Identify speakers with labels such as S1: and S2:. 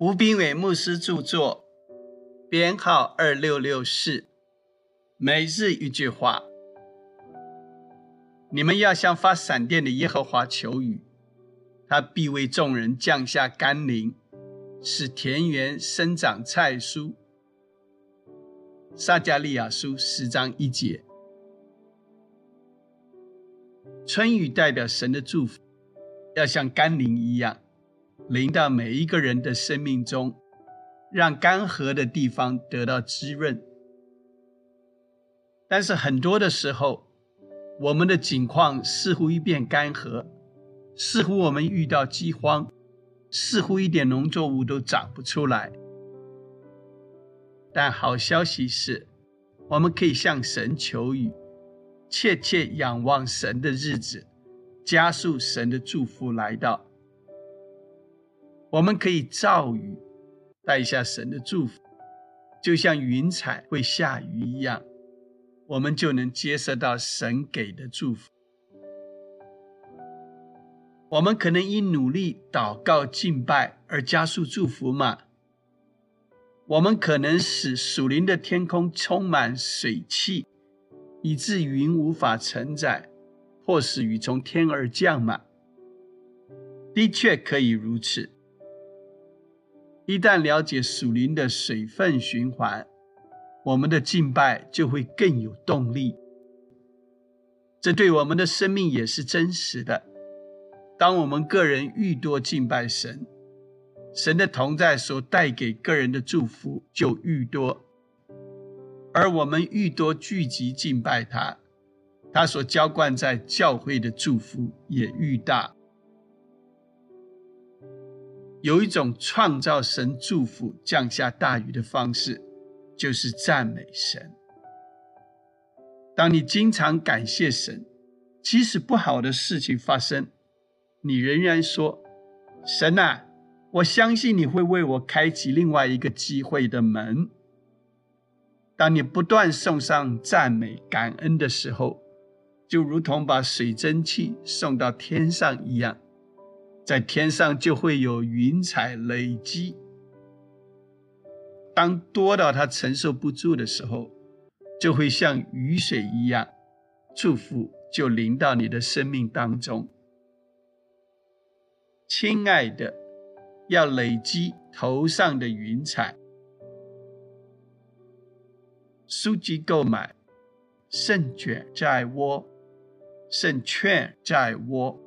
S1: 吴斌伟牧师著作，编号二六六四。每日一句话：你们要向发闪电的耶和华求雨，他必为众人降下甘霖，使田园生长菜蔬。撒加利亚书十章一节。春雨代表神的祝福，要像甘霖一样。淋到每一个人的生命中，让干涸的地方得到滋润。但是很多的时候，我们的景况似乎一变干涸，似乎我们遇到饥荒，似乎一点农作物都长不出来。但好消息是，我们可以向神求雨，切切仰望神的日子，加速神的祝福来到。我们可以造雨，带下神的祝福，就像云彩会下雨一样，我们就能接受到神给的祝福。我们可能因努力祷告敬拜而加速祝福吗？我们可能使属灵的天空充满水汽，以致云无法承载，或使雨从天而降吗？的确可以如此。一旦了解属灵的水分循环，我们的敬拜就会更有动力。这对我们的生命也是真实的。当我们个人愈多敬拜神，神的同在所带给个人的祝福就愈多；而我们愈多聚集敬拜他，他所浇灌在教会的祝福也愈大。有一种创造神祝福降下大雨的方式，就是赞美神。当你经常感谢神，即使不好的事情发生，你仍然说：“神啊，我相信你会为我开启另外一个机会的门。”当你不断送上赞美感恩的时候，就如同把水蒸气送到天上一样。在天上就会有云彩累积，当多到他承受不住的时候，就会像雨水一样，祝福就淋到你的生命当中。亲爱的，要累积头上的云彩。书籍购买，胜券在握，胜券在握。